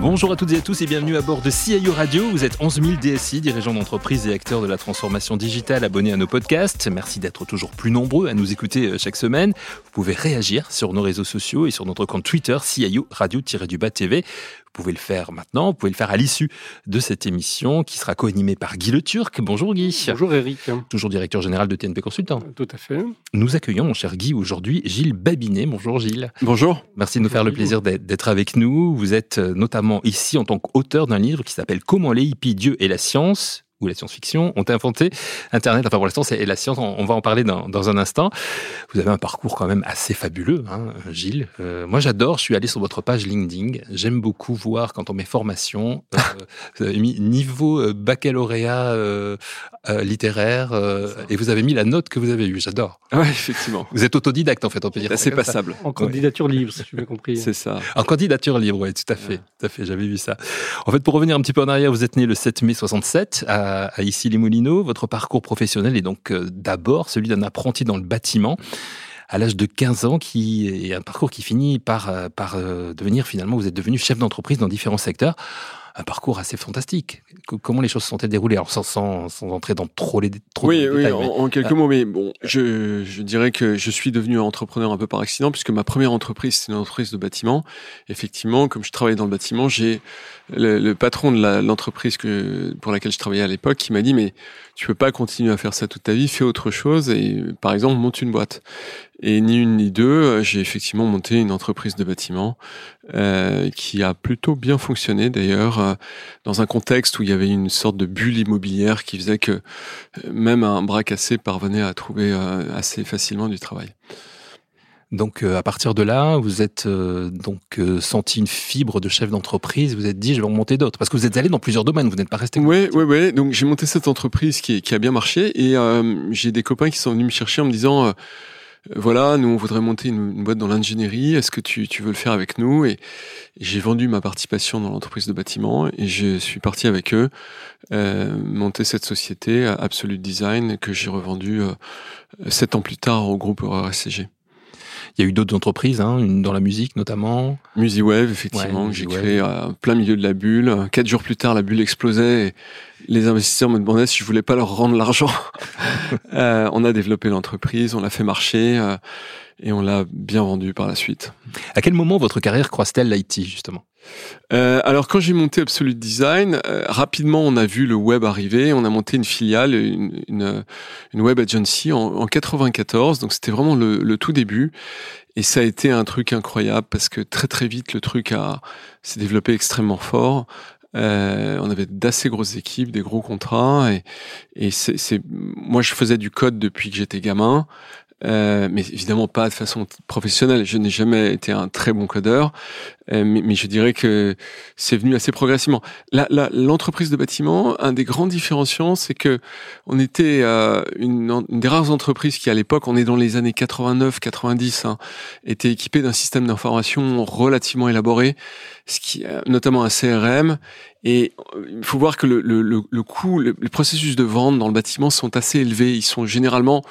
Bonjour à toutes et à tous et bienvenue à bord de CIO Radio. Vous êtes 11 000 DSI, dirigeants d'entreprise et acteurs de la transformation digitale abonnés à nos podcasts. Merci d'être toujours plus nombreux à nous écouter euh, chaque semaine. Vous pouvez réagir sur nos réseaux sociaux et sur notre compte Twitter CIO Radio-du-Bas TV. Vous pouvez le faire maintenant, vous pouvez le faire à l'issue de cette émission qui sera co-animée par Guy Le Turc. Bonjour Guy. Bonjour Eric. Toujours directeur général de TNP Consultant. Tout à fait. Nous accueillons, mon cher Guy, aujourd'hui Gilles Babinet. Bonjour Gilles. Bonjour. Merci de nous faire le plaisir d'être avec nous. Vous êtes euh, notamment ici en tant qu'auteur d'un livre qui s'appelle Comment les hippies, Dieu et la science ou la science-fiction ont inventé Internet. Enfin, pour l'instant, c'est la science. On, va en parler dans, dans, un instant. Vous avez un parcours quand même assez fabuleux, hein, Gilles. Euh, moi, j'adore. Je suis allé sur votre page LinkedIn. J'aime beaucoup voir quand on met formation, euh, vous avez mis niveau euh, baccalauréat euh, euh, littéraire et vous avez mis la note que vous avez eue. J'adore. Ouais, effectivement. Vous êtes autodidacte, en fait, on peut dire. C'est passable. En candidature libre, si je bien compris. C'est ça. En candidature libre, oui, tout à fait. Tout à fait. J'avais vu ça. En fait, pour revenir un petit peu en arrière, vous êtes né le 7 mai 67 à à, Issy-les-Moulineaux. Votre parcours professionnel est donc euh, d'abord celui d'un apprenti dans le bâtiment à l'âge de 15 ans, qui est un parcours qui finit par, euh, euh, devenir finalement, vous êtes devenu chef d'entreprise dans différents secteurs un parcours assez fantastique. Comment les choses se sont déroulées? Alors, sans, sans, entrer dans trop les trop oui, oui, en, quelques mots, mais bon, je, je, dirais que je suis devenu entrepreneur un peu par accident, puisque ma première entreprise, c'était une entreprise de bâtiment. Effectivement, comme je travaillais dans le bâtiment, j'ai le, le, patron de l'entreprise que pour laquelle je travaillais à l'époque qui m'a dit, mais tu peux pas continuer à faire ça toute ta vie, fais autre chose et, par exemple, monte une boîte. Et ni une ni deux, j'ai effectivement monté une entreprise de bâtiment euh, qui a plutôt bien fonctionné d'ailleurs, euh, dans un contexte où il y avait une sorte de bulle immobilière qui faisait que euh, même un bras cassé parvenait à trouver euh, assez facilement du travail. Donc à partir de là, vous êtes donc senti une fibre de chef d'entreprise. Vous êtes dit, je vais en monter d'autres, parce que vous êtes allé dans plusieurs domaines. Vous n'êtes pas resté. Oui, oui, oui. Donc j'ai monté cette entreprise qui, qui, a bien marché, et j'ai des copains qui sont venus me chercher en me disant voilà, nous on voudrait monter une, boîte dans l'ingénierie, est-ce que tu, veux le faire avec nous? Et, j'ai vendu ma participation dans l'entreprise de bâtiment et je suis parti avec eux euh, monter cette société Absolute Design que j'ai revendue euh, sept ans plus tard au groupe RSCG. Il y a eu d'autres entreprises, hein, une dans la musique notamment. MusiWave, effectivement, j'ai créé à plein milieu de la bulle. Quatre jours plus tard, la bulle explosait et les investisseurs me demandaient si je voulais pas leur rendre l'argent. euh, on a développé l'entreprise, on l'a fait marcher euh, et on l'a bien vendu par la suite. À quel moment votre carrière croise-t-elle l'IT justement? Euh, alors quand j'ai monté Absolute Design, euh, rapidement on a vu le web arriver, on a monté une filiale, une, une, une web agency en, en 94, donc c'était vraiment le, le, tout début. Et ça a été un truc incroyable parce que très très vite le truc a s'est développé extrêmement fort. Euh, on avait d'assez grosses équipes, des gros contrats, et, et c'est, moi je faisais du code depuis que j'étais gamin. Euh, mais évidemment pas de façon professionnelle. Je n'ai jamais été un très bon codeur, euh, mais, je dirais que c'est venu assez progressivement. L'entreprise de bâtiment, un des grands différenciants, c'est que on était euh, une, une, des rares entreprises qui, à l'époque, on est dans les années 89-90, hein, était équipée d'un système d'information relativement élaboré, ce qui, notamment un CRM. Et il faut voir que le, le, le, le coût, les processus de vente dans le bâtiment sont assez élevés. Ils sont généralement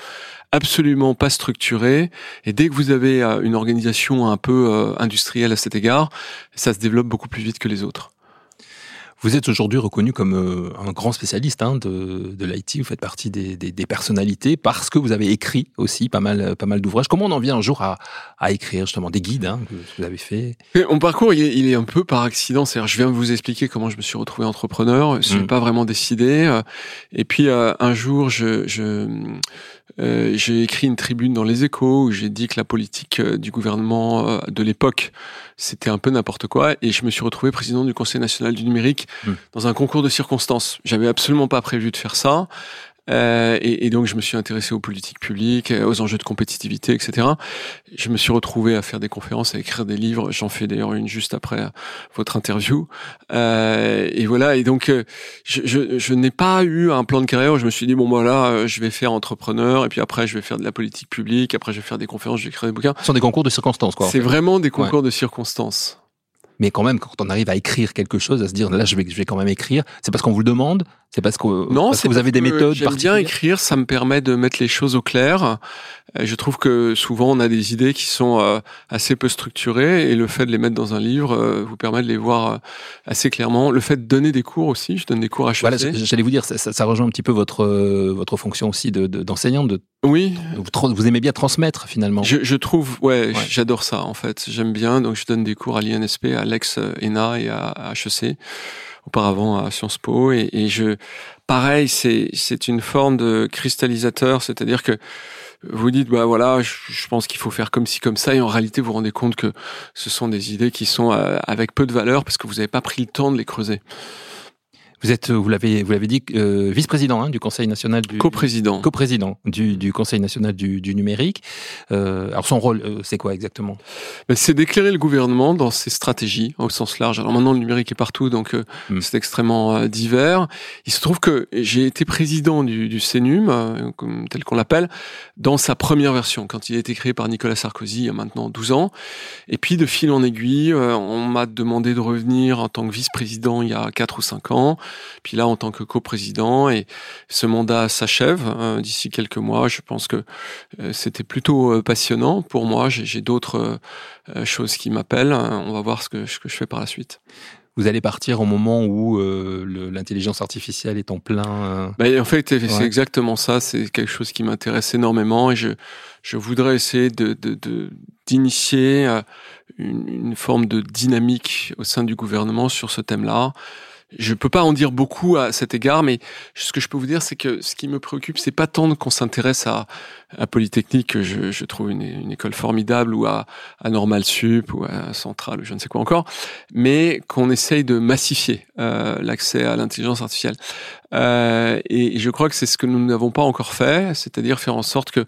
absolument pas structuré. Et dès que vous avez euh, une organisation un peu euh, industrielle à cet égard, ça se développe beaucoup plus vite que les autres. Vous êtes aujourd'hui reconnu comme euh, un grand spécialiste hein, de, de l'IT. Vous faites partie des, des, des, personnalités parce que vous avez écrit aussi pas mal, pas mal d'ouvrages. Comment on en vient un jour à, à écrire justement des guides hein, que vous avez fait? Mon parcours, il est, il est, un peu par accident. C'est-à-dire, je viens de vous expliquer comment je me suis retrouvé entrepreneur. Je suis mmh. pas vraiment décidé. Et puis un jour, je, je euh, j'ai écrit une tribune dans les échos où j'ai dit que la politique euh, du gouvernement euh, de l'époque, c'était un peu n'importe quoi. Et je me suis retrouvé président du Conseil national du numérique mmh. dans un concours de circonstances. J'avais absolument pas prévu de faire ça. Euh, et, et, donc, je me suis intéressé aux politiques publiques, aux enjeux de compétitivité, etc. Je me suis retrouvé à faire des conférences, à écrire des livres. J'en fais d'ailleurs une juste après votre interview. Euh, et voilà. Et donc, euh, je, je, je n'ai pas eu un plan de carrière où je me suis dit bon voilà, euh, je vais faire entrepreneur, et puis après je vais faire de la politique publique, après je vais faire des conférences, je vais écrire des bouquins. Ce sont des concours de circonstances, quoi. C'est vraiment des concours ouais. de circonstances. Mais quand même, quand on arrive à écrire quelque chose, à se dire là, je vais, je vais quand même écrire, c'est parce qu'on vous le demande C'est parce que, non, parce que vous avez des méthodes J'aime bien écrire, ça me permet de mettre les choses au clair. Euh, je trouve que souvent on a des idées qui sont euh, assez peu structurées et le fait de les mettre dans un livre euh, vous permet de les voir assez clairement. Le fait de donner des cours aussi, je donne des cours à HEC. Voilà, j'allais vous dire, ça, ça, rejoint un petit peu votre votre fonction aussi d'enseignant. De, de, oui. Vous, vous, aimez bien transmettre finalement. Je, je trouve, ouais, ouais. j'adore ça en fait. J'aime bien, donc je donne des cours à l'INSP, à l'ex-ENA et à HEC auparavant à Sciences Po. Et, je pareil c'est une forme de cristallisateur. C'est-à-dire que vous dites bah voilà je, pense qu'il faut faire comme ci comme ça. Et en réalité vous vous rendez compte que ce sont des idées qui sont euh, avec peu de valeur parce que vous n'avez pas pris le temps de les creuser. Vous êtes, vous l'avez, vous l'avez dit, euh, vice-président hein, du Conseil national du coprésident, coprésident du, du Conseil national du, du numérique. Euh, alors son rôle, euh, c'est quoi exactement? Ben, C'est d'éclairer le gouvernement dans ses stratégies au sens large. Alors maintenant, le numérique est partout, donc euh, mm. c'est extrêmement euh, divers. Il se trouve que j'ai été président du, du CENUM, tel qu'on l'appelle, dans sa première version, quand il a été créé par Nicolas Sarkozy il y a maintenant 12 ans. Et puis de fil en aiguille, on m'a demandé de revenir en tant que vice-président il y a 4 ou 5 ans. Puis là, en tant que coprésident, et ce mandat s'achève hein, d'ici quelques mois. Je pense que euh, c'était plutôt euh, passionnant pour moi. J'ai d'autres euh, choses qui m'appellent. On va voir ce que, ce que je fais par la suite vous allez partir au moment où euh, l'intelligence artificielle est en plein. Euh... Bah, en fait, c'est exactement ça. C'est quelque chose qui m'intéresse énormément et je, je voudrais essayer de, d'initier une, forme de dynamique au sein du gouvernement sur ce thème-là. Je peux pas en dire beaucoup à cet égard, mais ce que je peux vous dire, c'est que ce qui me préoccupe, c'est pas tant qu'on s'intéresse à, Polytechnique, que je, je trouve une, une, école formidable, ou à, à Normal Sup, ou à Centrale, ou je ne sais quoi encore, mais qu'on essaye de massifier euh, l'accès à l'intelligence artificielle. Euh, et je crois que c'est ce que nous n'avons pas encore fait, c'est-à-dire faire en sorte que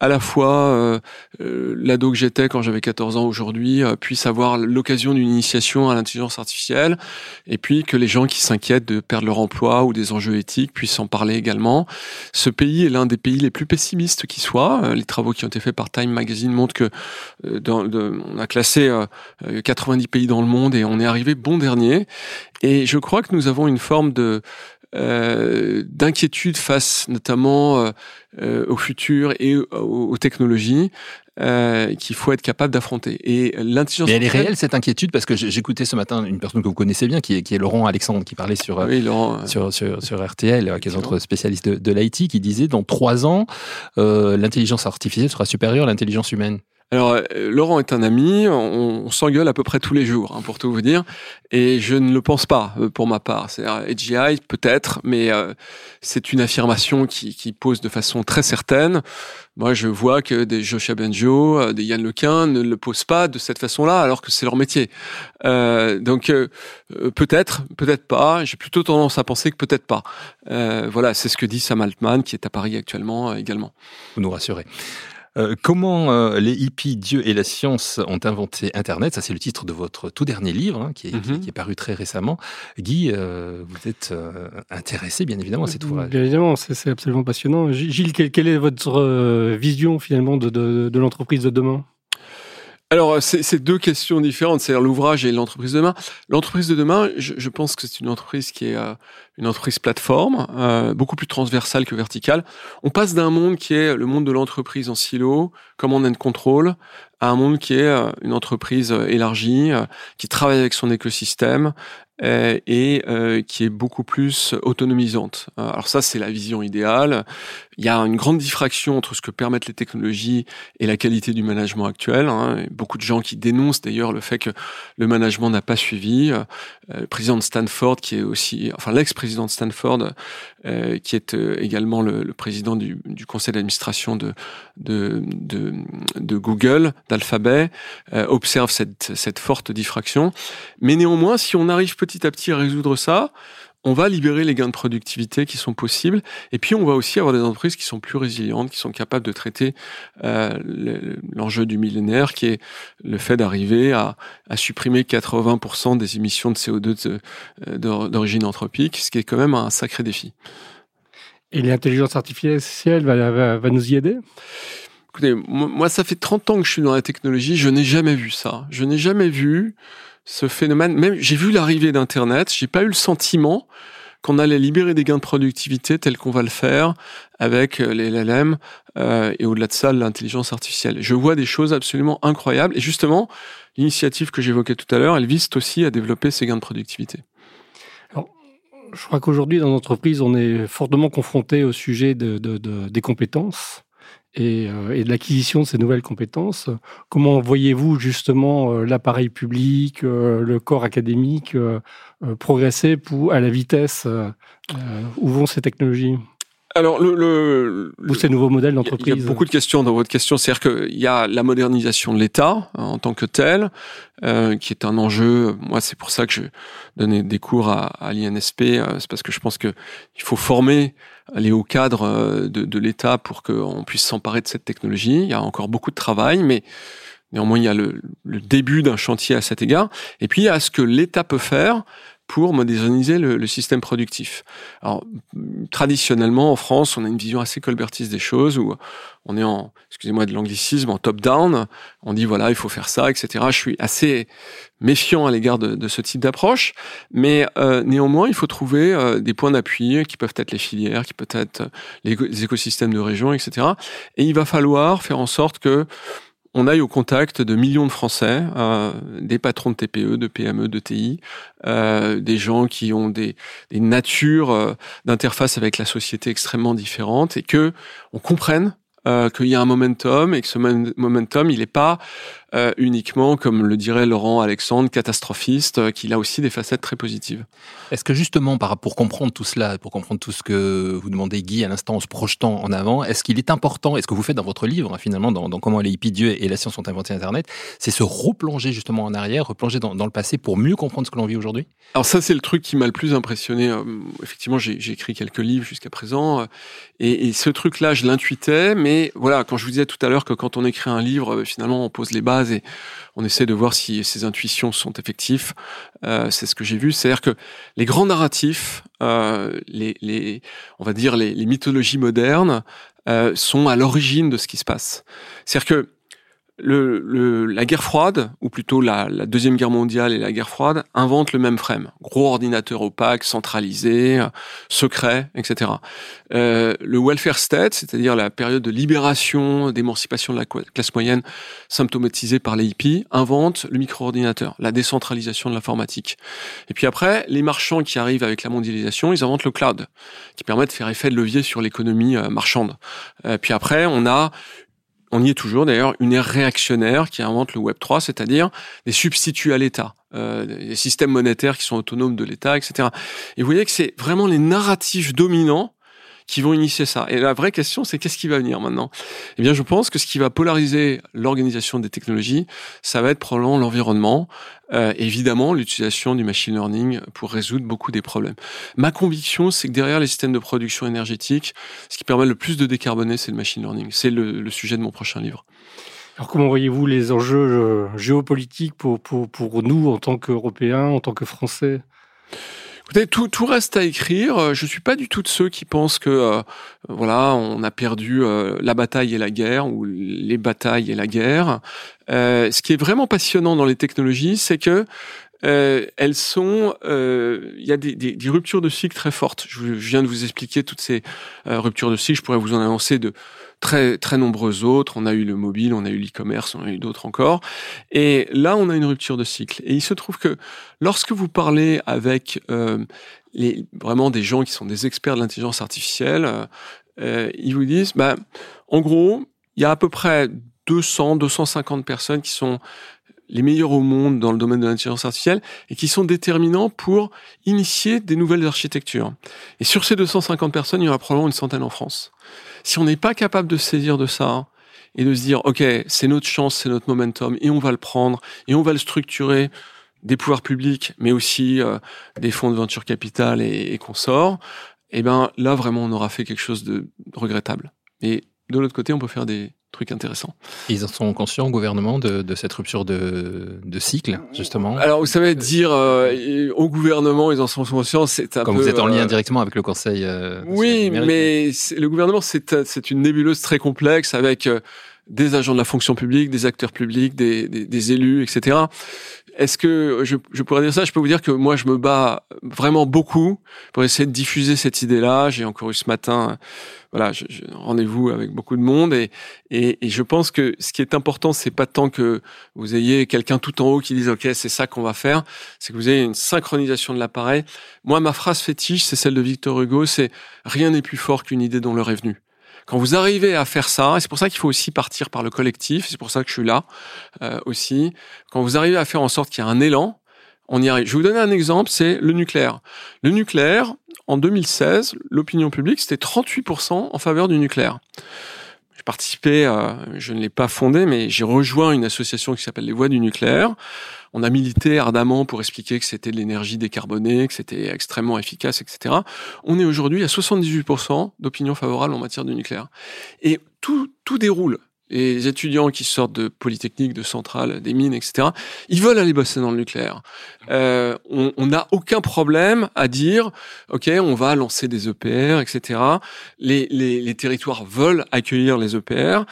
à la fois euh, euh, l'ado que j'étais quand j'avais 14 ans aujourd'hui euh, puisse avoir l'occasion d'une initiation à l'intelligence artificielle, et puis que les gens qui s'inquiètent de perdre leur emploi ou des enjeux éthiques puissent en parler également. Ce pays est l'un des pays les plus pessimistes qui soit. Euh, les travaux qui ont été faits par Time Magazine montrent que on a classé 90 pays dans le monde et on est arrivé bon dernier. Et je crois que nous avons une forme de euh, d'inquiétude face notamment euh, euh, au futur et aux, aux technologies euh, qu'il faut être capable d'affronter. Et l'intelligence. Mais elle est réelle cette inquiétude parce que j'écoutais ce matin une personne que vous connaissez bien, qui est, qui est Laurent Alexandre, qui parlait sur oui, Laurent, sur, sur, sur, RTL, qui est notre spécialiste de, de l'IT, qui disait dans trois ans, euh, l'intelligence artificielle sera supérieure à l'intelligence humaine. Alors, euh, Laurent est un ami, on, s'engueule à peu près tous les jours, hein, pour tout vous dire, et je ne le pense pas euh, pour ma part. C'est AGI peut-être, mais euh, c'est une affirmation qui, qui, pose de façon très certaine. Moi, je vois que des Joshua Benjo, euh, des Yann Lequin ne le posent pas de cette façon-là, alors que c'est leur métier. Donc, peut-être, peut-être pas. J'ai plutôt tendance à penser que peut-être pas. voilà, c'est ce que dit Sam Altman, qui est à Paris actuellement également. Vous nous rassurez. Euh, comment euh, les hippies, Dieu et la science ont inventé Internet? Ça, c'est le titre de votre tout dernier livre, hein, qui, est, mm -hmm. qui, est, paru très récemment. Guy, euh, vous êtes euh, intéressé, bien évidemment, à cet ouvrage. Bien évidemment, c'est absolument passionnant. Gilles, quelle, quelle est votre vision, finalement, de, de, de l'entreprise de demain? Alors, c'est deux questions différentes, c'est-à-dire l'ouvrage et l'entreprise de demain. L'entreprise de demain, je, pense que c'est une entreprise qui est euh, une entreprise plateforme, euh, beaucoup plus transversale que verticale. On passe d'un monde qui est le monde de l'entreprise en silo, command and control, à un monde qui est euh, une entreprise élargie, euh, qui travaille avec son écosystème euh, et euh, qui est beaucoup plus autonomisante. Alors ça, c'est la vision idéale. Il y a une grande diffraction entre ce que permettent les technologies et la qualité du management actuel. Hein. Beaucoup de gens qui dénoncent d'ailleurs le fait que le management n'a pas suivi. Euh, le président de Stanford, qui est aussi, enfin l'ex-président de Stanford, euh, qui est euh, également le, président du, conseil d'administration de, Google, d'Alphabet, observe cette, forte diffraction. Mais néanmoins, si on arrive petit à petit à résoudre ça, on va libérer les gains de productivité qui sont possibles, et puis on va aussi avoir des entreprises qui sont plus résilientes, qui sont capables de traiter euh, l'enjeu du millénaire, qui est le fait d'arriver à, à, supprimer 80% des émissions de CO2 d'origine anthropique, ce qui est quand même un sacré défi. Et l'intelligence artificielle va, va, va nous y aider? Écoutez, moi, ça fait 30 ans que je suis dans la technologie, je n'ai jamais vu ça. Je n'ai jamais vu ce phénomène. Même j'ai vu l'arrivée d'Internet, j'ai pas eu le sentiment qu'on allait libérer des gains de productivité tels qu'on va le faire avec euh, les LLM euh, et au-delà de ça l'intelligence artificielle. Je vois des choses absolument incroyables et justement l'initiative que j'évoquais tout à l'heure, elle vise aussi à développer ces gains de productivité. Alors, je crois qu'aujourd'hui dans l'entreprise, on est fortement confronté au sujet de, de, de des compétences. Et, euh, et, de l'acquisition de ces nouvelles compétences. Comment voyez-vous justement euh, l'appareil public, euh, le corps académique progresser à la vitesse où vont ces technologies? Alors, le, le, ou ces nouveaux modèles d'entreprise. Il y a beaucoup de questions dans votre question. C'est-à-dire qu'il y a la modernisation de l'État hein, en tant que tel, euh, qui est un enjeu. Moi, c'est pour ça que je donnais des cours à, à l'INSP. c'est parce que je pense que il faut former les hauts cadres de, de l'État pour qu'on puisse s'emparer de cette technologie. Il y a encore beaucoup de travail, mais néanmoins, il y a le, le début d'un chantier à cet égard. Et puis, il y a ce que l'État peut faire pour moderniser le, système productif. Alors, traditionnellement, en France, on a une vision assez colbertiste des choses où on est en, excusez-moi de l'anglicisme, en top-down. On dit voilà, il faut faire ça, etc. Je suis assez méfiant à l'égard de, ce type d'approche, mais euh, néanmoins, il faut trouver euh, des points d'appui qui peuvent être les filières, qui peuvent être les écosystèmes de région, etc. Et il va falloir faire en sorte que on aille au contact de millions de Français, euh, des patrons de TPE, de PME, de TI, euh, des gens qui ont des, des natures euh, d'interface avec la société extrêmement différentes et que on comprenne euh, qu'il y a un momentum et que ce momentum, il n'est pas euh, uniquement, comme le dirait Laurent Alexandre, catastrophiste, euh, qu'il a aussi des facettes très positives. Est-ce que justement, pour comprendre tout cela, pour comprendre tout ce que vous demandez Guy à l'instant en se projetant en avant, est-ce qu'il est important, est-ce que vous faites dans votre livre, hein, finalement, dans, dans, Comment les hippies Dieu et la science ont inventé Internet, c'est se replonger justement en arrière, replonger dans, dans le passé pour mieux comprendre ce que l'on vit aujourd'hui? Alors ça, c'est le truc qui m'a le plus impressionné. effectivement, j'ai écrit quelques livres jusqu'à présent, et, et ce truc-là, je l'intuitais, mais voilà, quand je vous disais tout à l'heure que quand on écrit un livre, euh, finalement, on pose les bases et on essaie de voir si ces intuitions sont effectives. Euh, c'est ce que j'ai vu. C'est-à-dire que les grands narratifs, euh, les, on va dire les, les mythologies modernes, euh, sont à l'origine de ce qui se passe. C'est-à-dire que le, le, la guerre froide, ou plutôt la, la, deuxième guerre mondiale et la guerre froide, inventent le même frame. Gros ordinateur opaque, centralisé, secret, etc. Euh, le welfare state, c'est-à-dire la période de libération, d'émancipation de la classe moyenne, symptomatisée par les invente le micro-ordinateur, la décentralisation de l'informatique. Et puis après, les marchands qui arrivent avec la mondialisation, ils inventent le cloud, qui permet de faire effet de levier sur l'économie euh, marchande. Euh, puis après, on a on y est toujours d'ailleurs, une ère réactionnaire qui invente le Web 3, c'est-à-dire des substituts à l'État, euh, des systèmes monétaires qui sont autonomes de l'État, etc. Et vous voyez que c'est vraiment les narratifs dominants qui vont initier ça. Et la vraie question, c'est qu'est-ce qui va venir maintenant? Eh bien, je pense que ce qui va polariser l'organisation des technologies, ça va être probablement l'environnement, euh, évidemment l'utilisation du machine learning pour résoudre beaucoup des problèmes. Ma conviction, c'est que derrière les systèmes de production énergétique, ce qui permet le plus de décarboner, c'est le machine learning. C'est le, sujet de mon prochain livre. Alors comment voyez-vous les enjeux euh, géopolitiques pour, pour, pour nous en tant qu'Européens, en tant que Français? Tout reste à écrire. Euh, je suis pas du tout de ceux qui pensent que euh, voilà, on a perdu euh, la bataille et la guerre ou les batailles et la guerre. Euh, ce qui est vraiment passionnant dans les technologies, c'est que euh, elles sont, il y a des, des, des, ruptures de cycle très fortes. Je, viens de vous expliquer toutes ces ruptures de cycle. Je pourrais vous en annoncer de très très nombreux autres. On a eu le mobile, on a eu l'e-commerce, on a eu d'autres encore. Et là, on a une rupture de cycle. Et il se trouve que lorsque vous parlez avec euh, les, vraiment des gens qui sont des experts de l'intelligence artificielle, euh, ils vous disent, bah, en gros, il y a à peu près 200, 250 personnes qui sont les meilleurs au monde dans le domaine de l'intelligence artificielle et qui sont déterminants pour initier des nouvelles architectures. Et sur ces 250 personnes, il y aura probablement une centaine en France. Si on n'est pas capable de saisir de ça et de se dire, OK, c'est notre chance, c'est notre momentum, et on va le prendre, et on va le structurer, des pouvoirs publics, mais aussi euh, des fonds de venture capital et, et consorts, eh ben là vraiment on aura fait quelque chose de regrettable. Et de l'autre côté, on peut faire des trucs intéressants. Ils en sont conscients au gouvernement de, de cette rupture de, de, cycle, justement? Alors, vous savez, dire euh, au gouvernement, ils en sont conscients, c'est un Comme peu... vous êtes en lien euh, directement avec le Conseil... Euh, oui, mais le gouvernement, c'est une nébuleuse très complexe avec des agents de la fonction publique, des acteurs publics, des, des, des élus, etc. Est-ce que je, je, pourrais dire ça? Je peux vous dire que moi, je me bats vraiment beaucoup pour essayer de diffuser cette idée-là. J'ai encore eu ce matin, voilà, je, je, rendez-vous avec beaucoup de monde, et, et, et, je pense que ce qui est important, c'est pas tant que vous ayez quelqu'un tout en haut qui dise OK, c'est ça qu'on va faire, c'est que vous ayez une synchronisation de l'appareil. Moi, ma phrase fétiche, c'est celle de Victor Hugo, c'est rien n'est plus fort qu'une idée dont l'heure est. Quand vous arrivez à faire ça, et c'est pour ça qu'il faut aussi partir par le collectif, c'est pour ça que je suis là euh, aussi, quand vous arrivez à faire en sorte qu'il y a un élan, on y arrive. Je vais vous donner un exemple, c'est le nucléaire. Le nucléaire, en 2016, l'opinion publique, c'était 38% en faveur du nucléaire. J'ai participé, euh, je ne l'ai pas fondé, mais j'ai rejoint une association qui s'appelle les Voix du nucléaire. On a milité ardemment pour expliquer que c'était de l'énergie décarbonée, que c'était extrêmement efficace, etc. On est aujourd'hui à 78% d'opinion favorable en matière de nucléaire. Et tout, tout déroule les étudiants qui sortent de Polytechnique, de Centrale, des mines, etc., ils veulent aller bosser dans le nucléaire. Euh, on n'a aucun problème à dire, OK, on va lancer des EPR, etc. Les, les, les territoires veulent accueillir les EPR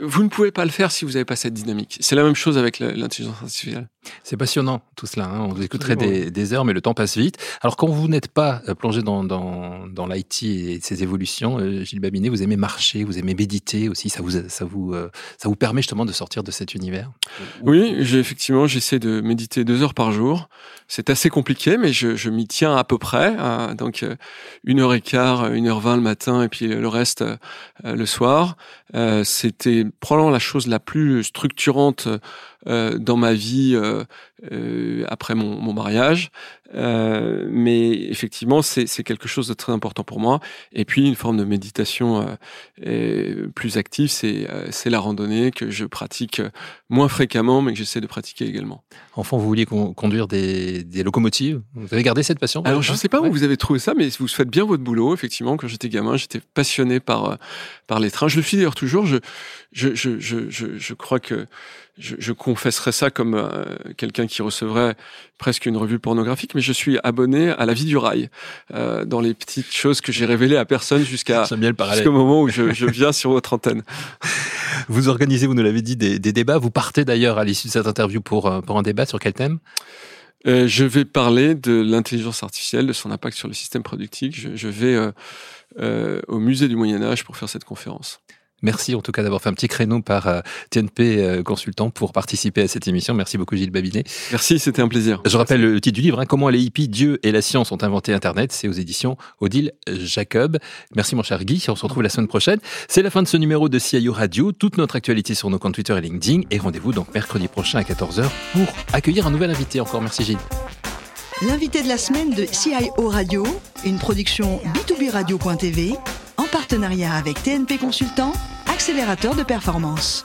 vous ne pouvez pas le faire si vous n'avez pas cette dynamique. C'est la même chose avec l'intelligence artificielle. C'est passionnant tout cela. Hein. On vous écouterait des, des, heures, mais le temps passe vite. Alors quand vous n'êtes pas euh, plongé dans, dans, dans l'IT et ses évolutions, euh, Gilles Babinet, vous aimez marcher, vous aimez méditer aussi. Ça vous, ça vous, euh, ça vous permet justement de sortir de cet univers? Oui, j'ai effectivement, j'essaie de méditer deux heures par jour. C'est assez compliqué, mais je, je m'y tiens à peu près. Hein. donc une heure et quart, une heure vingt le matin, et puis le reste le soir. C'était probablement la chose la plus structurante euh, dans ma vie euh, euh, après mon mariage. Euh, mais effectivement, c'est quelque chose de très important pour moi. Et puis, une forme de méditation euh, plus active, c'est la randonnée que je pratique moins fréquemment, mais que j'essaie de pratiquer également. Enfant, vous vouliez conduire des, des locomotives? Vous avez gardé cette passion? Alors, je ne sais pas où vous avez trouvé ça, mais vous faites bien votre boulot. Effectivement, quand j'étais gamin, j'étais passionné par, par les trains. Je le suis d'ailleurs toujours. Je, je, je, je, je crois que je, je confesserais ça comme euh, quelqu'un qui recevrait presque une revue pornographique, mais je suis abonné à La Vie du Rail, euh, dans les petites choses que j'ai révélées à personne jusqu'à jusqu'au moment où je, je viens sur votre antenne. Vous organisez, vous nous l'avez dit, des, des, débats. Vous partez d'ailleurs à l'issue de cette interview pour, euh, pour un débat sur quel thème? Euh, Je vais parler de l'intelligence artificielle, de son impact sur le système productif. Je, je vais euh, euh, au musée du Moyen Âge pour faire cette conférence. Merci en tout cas d'avoir fait un petit créneau par euh, TNP euh, Consultant pour participer à cette émission. Merci beaucoup Gilles Babinet. Merci, c'était un plaisir. Je rappelle le titre du livre, hein, Comment les hippies, Dieu et la science ont inventé Internet. C'est aux éditions Odile Jacob. Merci mon cher Guy, on se retrouve la semaine prochaine. C'est la fin de ce numéro de CIO Radio. Toute notre actualité sur nos comptes Twitter et LinkedIn. Et rendez-vous donc mercredi prochain à 14h pour accueillir un nouvel invité. Encore merci Gilles. L'invité de la semaine de CIO Radio, une production B2B Radio.tv en partenariat avec TNP Consultant, accélérateur de performance.